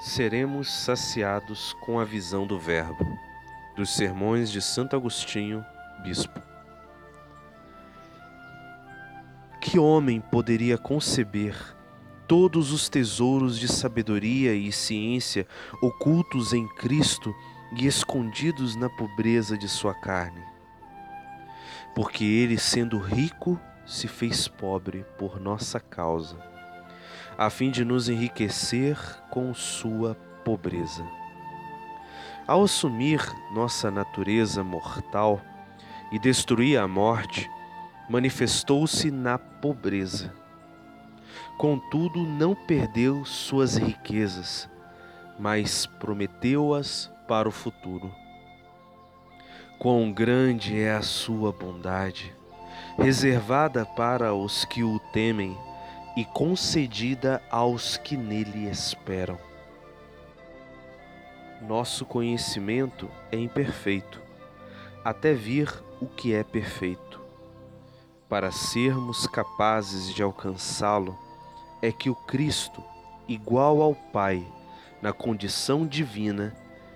seremos saciados com a visão do Verbo, dos sermões de Santo Agostinho, bispo. Que homem poderia conceber todos os tesouros de sabedoria e ciência ocultos em Cristo e escondidos na pobreza de sua carne? Porque ele, sendo rico, se fez pobre por nossa causa a fim de nos enriquecer com sua pobreza. Ao assumir nossa natureza mortal e destruir a morte, manifestou-se na pobreza. Contudo, não perdeu suas riquezas, mas prometeu-as para o futuro. Quão grande é a sua bondade, reservada para os que o temem e concedida aos que nele esperam. Nosso conhecimento é imperfeito, até vir o que é perfeito. Para sermos capazes de alcançá-lo, é que o Cristo, igual ao Pai na condição divina,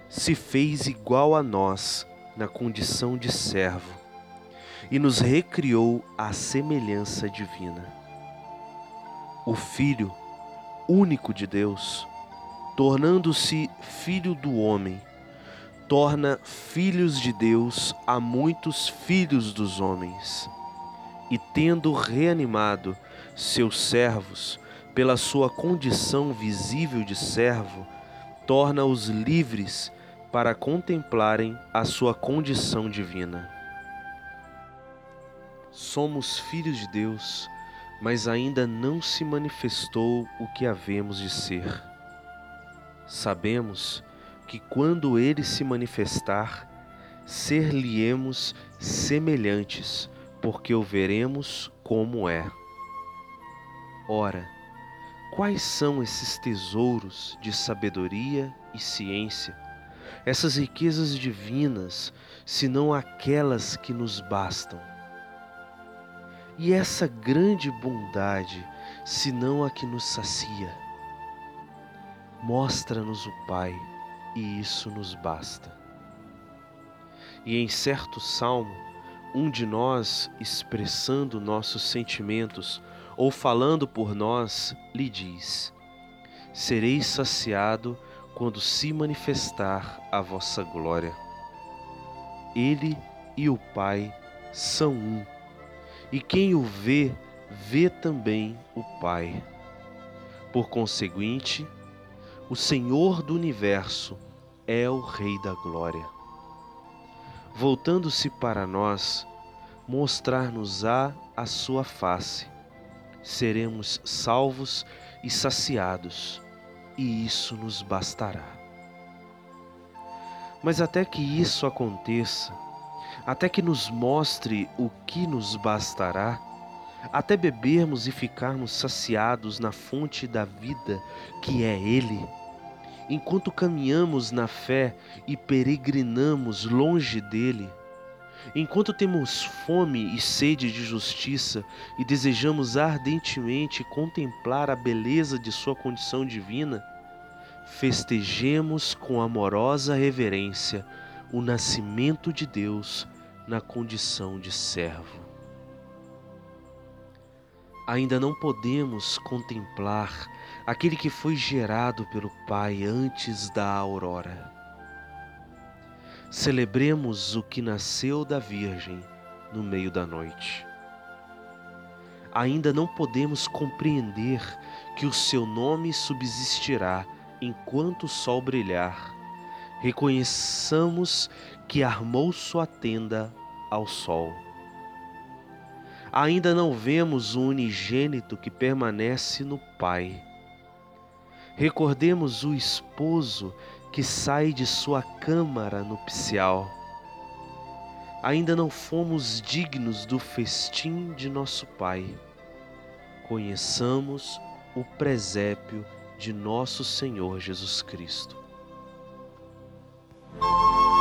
se fez igual a nós na condição de servo e nos recriou à semelhança divina o Filho único de Deus, tornando-se filho do homem, torna filhos de Deus a muitos filhos dos homens. E tendo reanimado seus servos pela sua condição visível de servo, torna-os livres para contemplarem a sua condição divina. Somos filhos de Deus mas ainda não se manifestou o que havemos de ser. Sabemos que quando ele se manifestar, ser-lhe-emos semelhantes, porque o veremos como é. Ora, quais são esses tesouros de sabedoria e ciência, essas riquezas divinas, senão aquelas que nos bastam? E essa grande bondade, senão a que nos sacia, mostra-nos o Pai, e isso nos basta. E em certo salmo, um de nós, expressando nossos sentimentos ou falando por nós, lhe diz: Sereis saciado quando se manifestar a vossa glória. Ele e o Pai são um e quem o vê, vê também o Pai. Por conseguinte, o Senhor do universo é o Rei da Glória. Voltando-se para nós, mostrar-nos-á a sua face, seremos salvos e saciados, e isso nos bastará. Mas até que isso aconteça, até que nos mostre o que nos bastará, até bebermos e ficarmos saciados na fonte da vida que é Ele. Enquanto caminhamos na fé e peregrinamos longe dele, enquanto temos fome e sede de justiça e desejamos ardentemente contemplar a beleza de Sua condição divina, festejemos com amorosa reverência o nascimento de Deus na condição de servo. Ainda não podemos contemplar aquele que foi gerado pelo Pai antes da aurora. Celebremos o que nasceu da Virgem no meio da noite. Ainda não podemos compreender que o seu nome subsistirá enquanto o sol brilhar. Reconheçamos que armou sua tenda ao sol. Ainda não vemos o unigênito que permanece no Pai. Recordemos o esposo que sai de sua câmara nupcial. Ainda não fomos dignos do festim de nosso Pai. Conheçamos o presépio de nosso Senhor Jesus Cristo. you